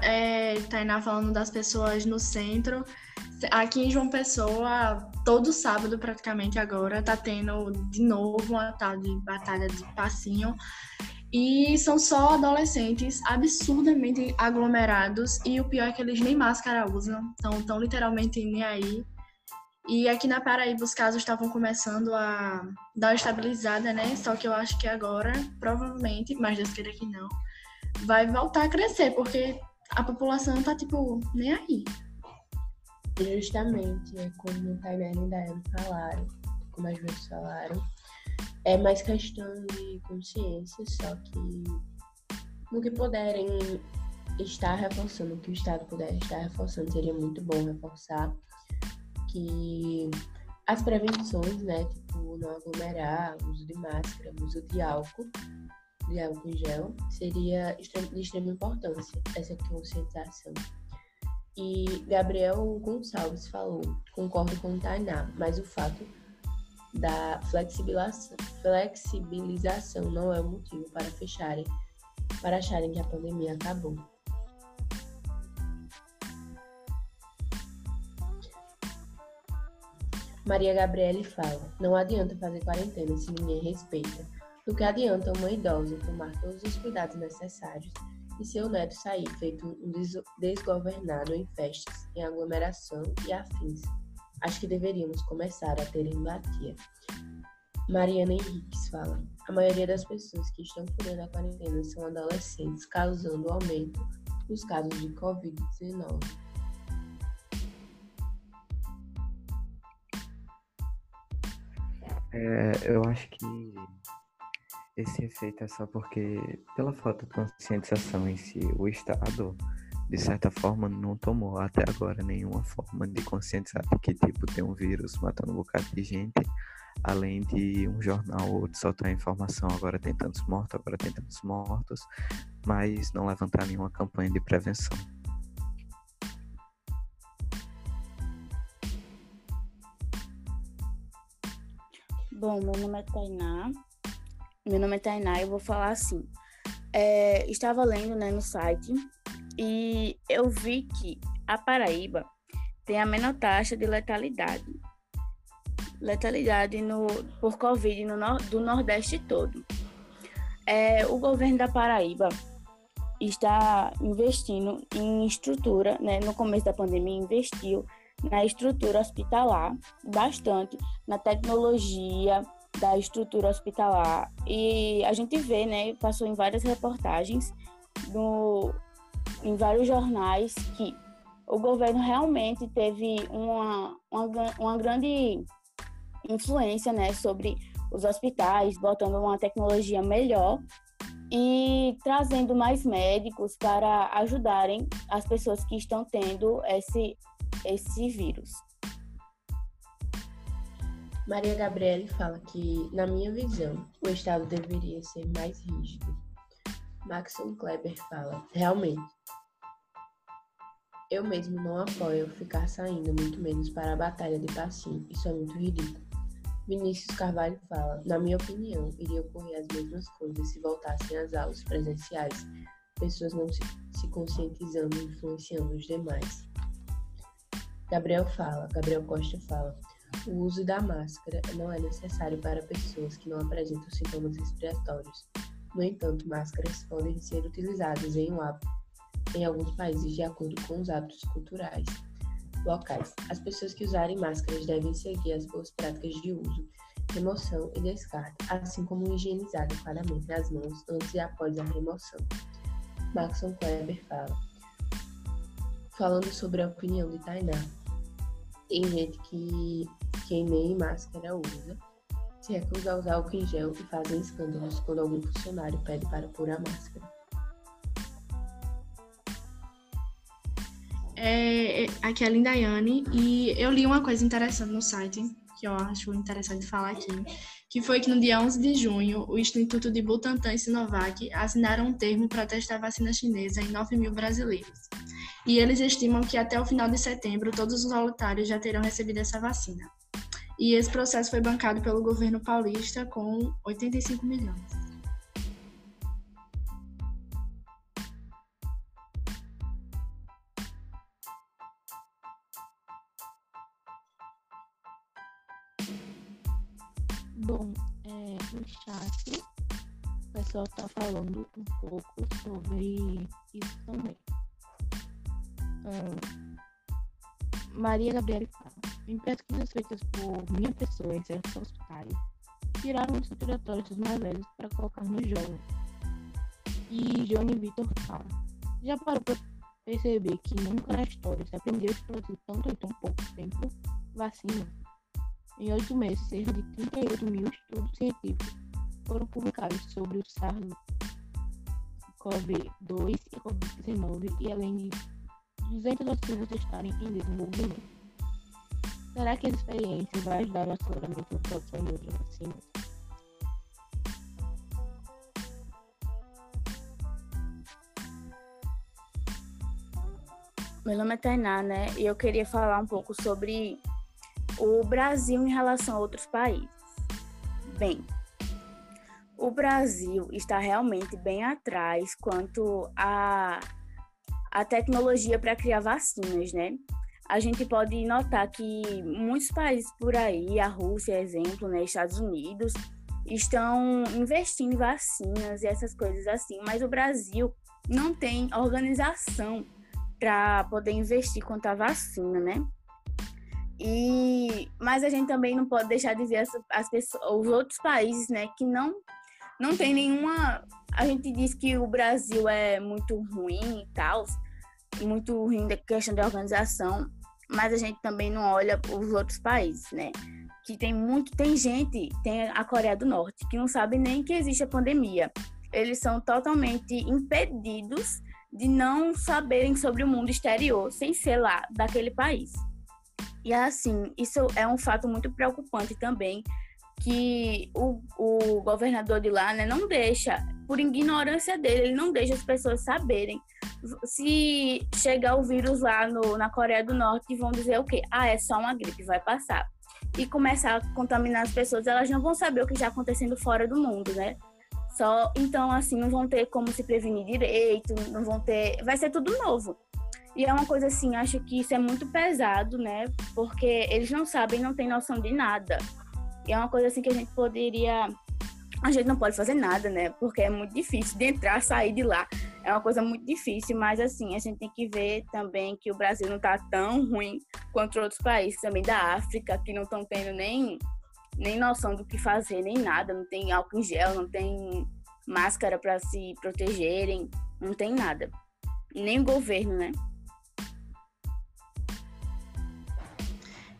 É, Tainá falando das pessoas no centro. Aqui em João Pessoa, todo sábado praticamente agora, tá tendo de novo uma tal de batalha de passinho. E são só adolescentes absurdamente aglomerados. E o pior é que eles nem máscara usam. Então, estão literalmente nem aí. E aqui na Paraíba os casos estavam começando a dar uma estabilizada, né? Só que eu acho que agora, provavelmente, mas Deus queira que não, vai voltar a crescer, porque a população tá, tipo, nem aí. Justamente, é como o Tainá e Daiane falaram, como as vezes falaram, é mais questão de consciência, só que no que puderem estar reforçando, o que o Estado puder estar reforçando, seria muito bom reforçar que as prevenções, né, tipo não aglomerar, uso de máscara, uso de álcool, de álcool em gel, seria de extrema importância essa conscientização. E Gabriel Gonçalves falou: concordo com Tainá, mas o fato da flexibilização, flexibilização não é o motivo para fecharem, para acharem que a pandemia acabou. Maria Gabriele fala: Não adianta fazer quarentena se ninguém respeita. Do que adianta uma idosa tomar todos os cuidados necessários e seu neto sair feito um desgovernado em festas, em aglomeração e afins. Acho que deveríamos começar a ter empatia. Mariana Henriques fala: A maioria das pessoas que estão furando a quarentena são adolescentes, causando aumento nos casos de Covid-19. É, eu acho que esse efeito é só porque, pela falta de conscientização em si, o Estado, de certa forma, não tomou até agora nenhuma forma de conscientizar de que, tipo, tem um vírus matando um bocado de gente, além de um jornal ou soltar informação, agora tem tantos mortos, agora tem tantos mortos, mas não levantar nenhuma campanha de prevenção. Bom, meu nome é Tainá. Meu nome é Tainá e eu vou falar assim. É, estava lendo né, no site e eu vi que a Paraíba tem a menor taxa de letalidade. Letalidade no, por Covid no, do Nordeste todo. É, o governo da Paraíba está investindo em estrutura, né? No começo da pandemia, investiu na estrutura hospitalar, bastante na tecnologia da estrutura hospitalar. E a gente vê, né, passou em várias reportagens, no, em vários jornais, que o governo realmente teve uma, uma, uma grande influência né, sobre os hospitais, botando uma tecnologia melhor e trazendo mais médicos para ajudarem as pessoas que estão tendo esse, esse vírus. Maria Gabriele fala que, na minha visão, o Estado deveria ser mais rígido. Maxon Kleber fala, realmente, eu mesmo não apoio ficar saindo, muito menos para a batalha de passinho, isso é muito ridículo. Vinícius Carvalho fala, na minha opinião, iria ocorrer as mesmas coisas se voltassem às aulas presenciais, pessoas não se, se conscientizando e influenciando os demais. Gabriel fala, Gabriel Costa fala, o uso da máscara não é necessário para pessoas que não apresentam sintomas respiratórios. No entanto, máscaras podem ser utilizadas em, um hábito, em alguns países de acordo com os hábitos culturais locais. As pessoas que usarem máscaras devem seguir as boas práticas de uso, remoção e descarte, assim como higienizar adequadamente as mãos antes e após a remoção. Maxon Kleber fala. Falando sobre a opinião de Tainá, tem gente que, quem nem máscara usa, se recusa a usar álcool em gel e fazem escândalos quando algum funcionário pede para pôr a máscara. É, aqui é a Lindaiane e eu li uma coisa interessante no site que eu acho interessante falar aqui, que foi que no dia 11 de junho, o Instituto de Butantan e Sinovac assinaram um termo para testar a vacina chinesa em 9 mil brasileiros e eles estimam que até o final de setembro todos os voluntários já terão recebido essa vacina. E esse processo foi bancado pelo governo paulista com 85 milhões. Bom, é, no chat o pessoal está falando um pouco sobre isso também. Maria Gabriela. Em pesquisas feitas por minha pessoa em certos hospitais, tiraram os respiratórios dos mais velhos para colocar no jovem. E Johnny Vitor fala. Já parou para perceber que nunca na história se aprendeu a produzir tanto em tão pouco tempo vacina? Em oito meses, cerca de 38 mil estudos científicos foram publicados sobre o SARS-CoV-2 e Covid-19 e além disso 200 vacinas estarem em desenvolvimento. Será que essa experiência vai ajudar no aceleramento da produção de outras vacinas? Meu nome é Tainá, né? E eu queria falar um pouco sobre o Brasil em relação a outros países. Bem, o Brasil está realmente bem atrás quanto a, a tecnologia para criar vacinas, né? A gente pode notar que muitos países por aí, a Rússia, exemplo, né, Estados Unidos, estão investindo em vacinas e essas coisas assim, mas o Brasil não tem organização para poder investir quanto à vacina, né? E mas a gente também não pode deixar de ver as, as pessoas, os outros países, né, que não não tem nenhuma. A gente diz que o Brasil é muito ruim e tal, muito ruim da questão de organização, mas a gente também não olha os outros países, né? Que tem muito, tem gente, tem a Coreia do Norte, que não sabe nem que existe a pandemia. Eles são totalmente impedidos de não saberem sobre o mundo exterior, sem ser lá daquele país. E assim, isso é um fato muito preocupante também, que o, o governador de lá né, não deixa, por ignorância dele, ele não deixa as pessoas saberem. Se chegar o vírus lá no, na Coreia do Norte, vão dizer o quê? Ah, é só uma gripe, vai passar. E começar a contaminar as pessoas, elas não vão saber o que está acontecendo fora do mundo, né? Só, então, assim, não vão ter como se prevenir direito, não vão ter. Vai ser tudo novo. E é uma coisa assim, acho que isso é muito pesado, né? Porque eles não sabem, não têm noção de nada. E é uma coisa assim que a gente poderia. A gente não pode fazer nada, né? Porque é muito difícil de entrar, sair de lá. É uma coisa muito difícil, mas assim, a gente tem que ver também que o Brasil não está tão ruim quanto outros países também da África, que não estão tendo nem, nem noção do que fazer, nem nada. Não tem álcool em gel, não tem máscara para se protegerem, não tem nada. Nem o governo, né?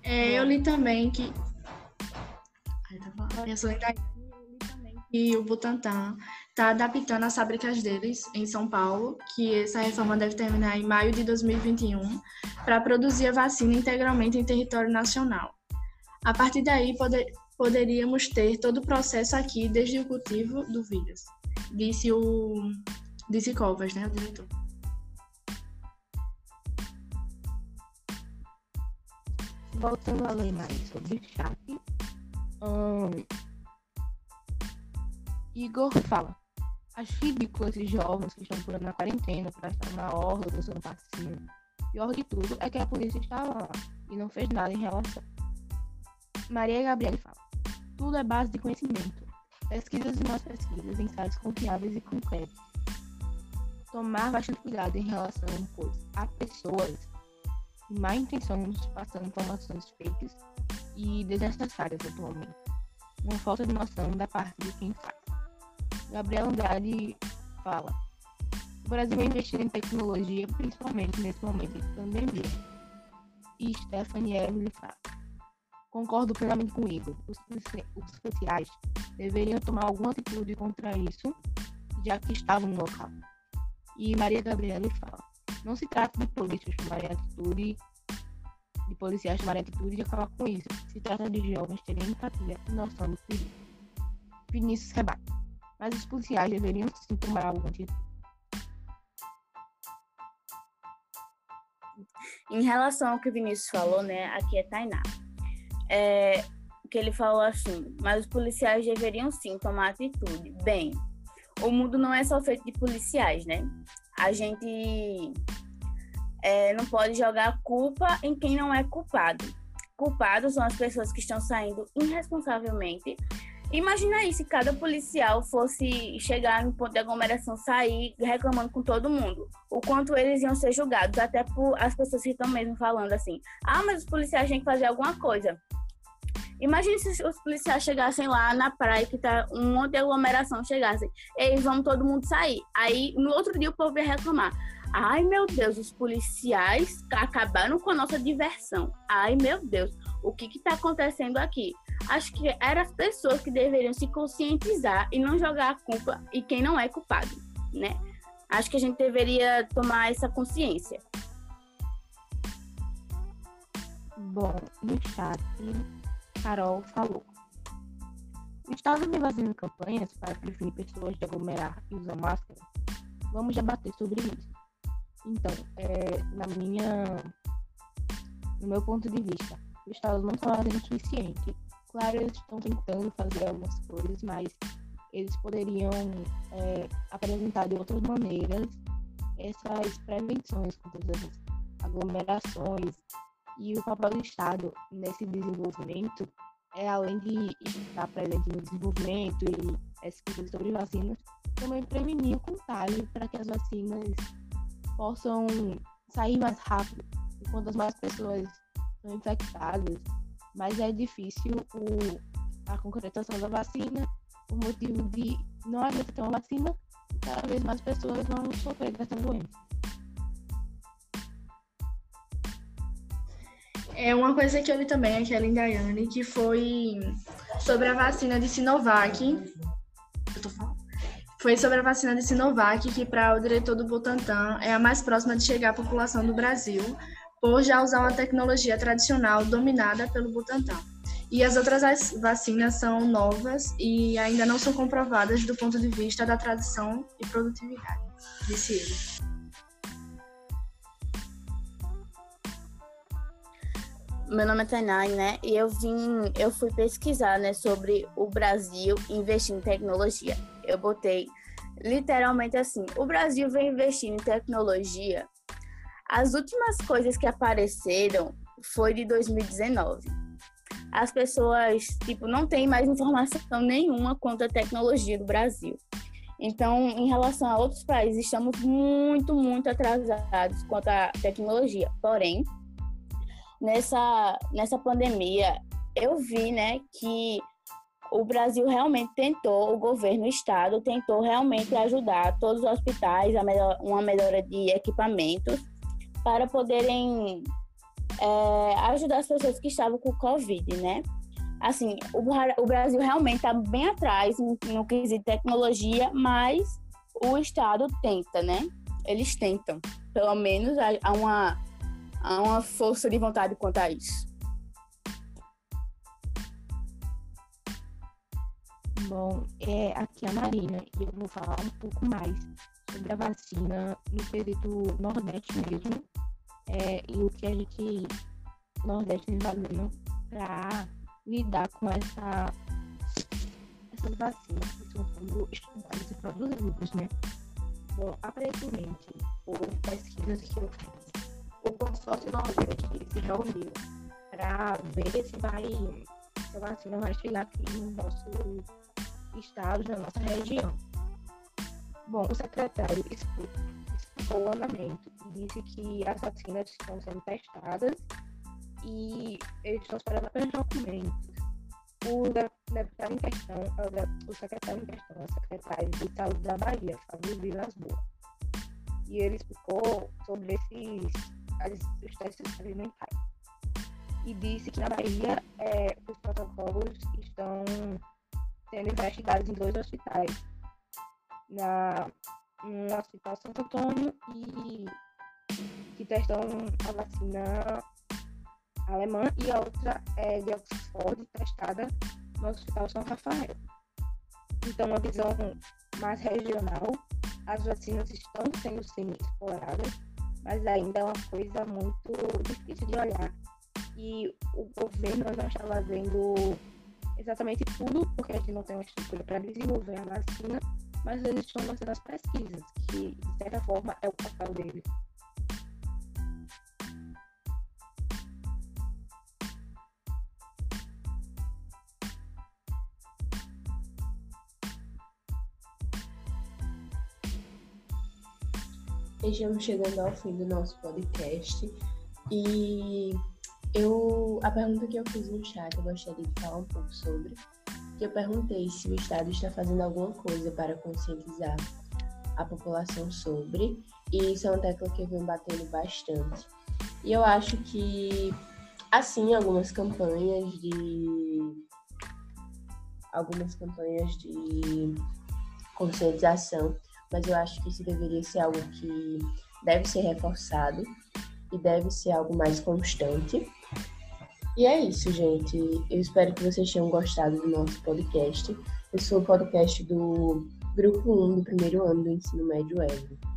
É, eu li também que e o Butantan está adaptando as fábricas deles em São Paulo, que essa reforma deve terminar em maio de 2021, para produzir a vacina integralmente em território nacional. A partir daí, poder, poderíamos ter todo o processo aqui, desde o cultivo do vírus, disse o disse Covas, né, o diretor. Voltando a ler mais sobre o chat, Igor fala. As ridículas e jovens que estão por na quarentena para estar na orla São Passinho. Pior de tudo é que a polícia estava lá e não fez nada em relação. Maria Gabriela fala. Tudo é base de conhecimento. Pesquisas e mais pesquisas em sites confiáveis e concretos. Tomar bastante cuidado em relação, pois há pessoas de má intenção nos passando informações fakes e desnecessárias atualmente. Uma falta de noção da parte de quem faz. Gabriel Andrade fala: O Brasil vai investir em tecnologia, principalmente nesse momento de pandemia. E Stephanie Evelyn fala: Concordo plenamente com Igor. Os, policiais deveriam tomar alguma atitude contra isso, já que estavam no local. E Maria Gabriela fala: Não se trata de polícias tomarem atitude de policiais tomarem atitude de acabar com isso. Se trata de jovens terem empatia e noção do perigo. Vinícius rebate. Mas os policiais deveriam sim tomar alguma atitude. Em relação ao que o Vinícius falou, né, aqui é Tainá. É, que ele falou assim, mas os policiais deveriam sim tomar atitude. Bem, o mundo não é só feito de policiais, né? A gente é, não pode jogar culpa em quem não é culpado. Culpados são as pessoas que estão saindo irresponsavelmente. Imagina aí se cada policial fosse chegar no ponto de aglomeração, sair reclamando com todo mundo. O quanto eles iam ser julgados, até por as pessoas que estão mesmo falando assim: ah, mas os policiais têm que fazer alguma coisa. Imagina se os policiais chegassem lá na praia, que tá um monte de aglomeração, chegassem, ei, vamos todo mundo sair. Aí no outro dia o povo ia reclamar: Ai, meu Deus, os policiais acabaram com a nossa diversão. Ai, meu Deus, o que está acontecendo aqui? Acho que eram as pessoas que deveriam se conscientizar e não jogar a culpa e quem não é culpado, né? Acho que a gente deveria tomar essa consciência. Bom, no chat, Carol falou. O Estado vem fazendo campanhas para prevenir pessoas de aglomerar e usar máscara. Vamos debater sobre isso. Então, é, na minha, no meu ponto de vista, o Estado não está fazendo o suficiente. Claro, eles estão tentando fazer algumas coisas, mas eles poderiam é, apresentar de outras maneiras essas prevenções contra as aglomerações e o papel do Estado nesse desenvolvimento é além de estar presente no desenvolvimento e pesquisas sobre vacinas, também prevenir o contágio para que as vacinas possam sair mais rápido. E quantas mais pessoas são infectadas, mais é difícil o, a concretação da vacina, por motivo de não haver ter uma vacina, cada vez mais pessoas vão sofrer dessa doença. É uma coisa que eu li também, aquela em Daiane, que foi sobre a vacina de Sinovac. Foi sobre a vacina de Sinovac, que para o diretor do Butantan é a mais próxima de chegar à população do Brasil, por já usar uma tecnologia tradicional dominada pelo Butantan. E as outras vacinas são novas e ainda não são comprovadas do ponto de vista da tradição e produtividade, disse ele. Meu nome é Tainai, né? E eu vim, eu fui pesquisar, né, sobre o Brasil investir em tecnologia. Eu botei literalmente assim: o Brasil vem investindo em tecnologia. As últimas coisas que apareceram foi de 2019. As pessoas, tipo, não têm mais informação nenhuma quanto à tecnologia do Brasil. Então, em relação a outros países, estamos muito, muito atrasados quanto à tecnologia. Porém, nessa, nessa pandemia, eu vi, né, que o Brasil realmente tentou, o governo, o Estado, tentou realmente ajudar todos os hospitais a melhor, uma melhora de equipamentos para poderem é, ajudar as pessoas que estavam com Covid, né? Assim, o, o Brasil realmente está bem atrás no, no quesito tecnologia, mas o Estado tenta, né? Eles tentam. Pelo menos há uma há uma força de vontade quanto a isso. Bom, é aqui a Marina e eu vou falar um pouco mais sobre a vacina no quesito Nordeste mesmo é, e o que a gente Nordeste vem fazendo para lidar com essa, essas vacinas que são sendo estudadas e produzidas, né? Bom, aparentemente, por pesquisas que eu fiz, o consórcio Nordeste se reuniu para ver se vai se a vacina vai chegar aqui no nosso estado, na nossa região. Bom, o secretário explicou o andamento e disse que as vacinas estão sendo testadas e eles estão esperando apenas documentos. O deputado em questão, o secretário em questão, o secretário de saúde da Bahia, Fábio Vilas Boas. E ele explicou sobre esses os testes experimentais. E disse que na Bahia é, os protocolos estão sendo investigados em dois hospitais. Na, um hospital Santo Antônio e que testam a vacina alemã e a outra é de Oxford, testada no Hospital São Rafael. Então, uma visão mais regional, as vacinas estão sendo sim exploradas mas ainda é uma coisa muito difícil de olhar. E o governo não está fazendo exatamente tudo, porque a gente não tem uma estrutura para desenvolver a vacina, mas eles estão fazendo as pesquisas, que de certa forma é o papel deles. Estamos chegando ao fim do nosso podcast e eu a pergunta que eu fiz no chat eu gostaria de falar um pouco sobre que eu perguntei se o Estado está fazendo alguma coisa para conscientizar a população sobre e isso é uma tecla que eu venho batendo bastante e eu acho que assim algumas campanhas de algumas campanhas de conscientização mas eu acho que isso deveria ser algo que deve ser reforçado e deve ser algo mais constante. E é isso, gente. Eu espero que vocês tenham gostado do nosso podcast. Eu sou o podcast do Grupo 1 do primeiro ano do ensino médio Evo.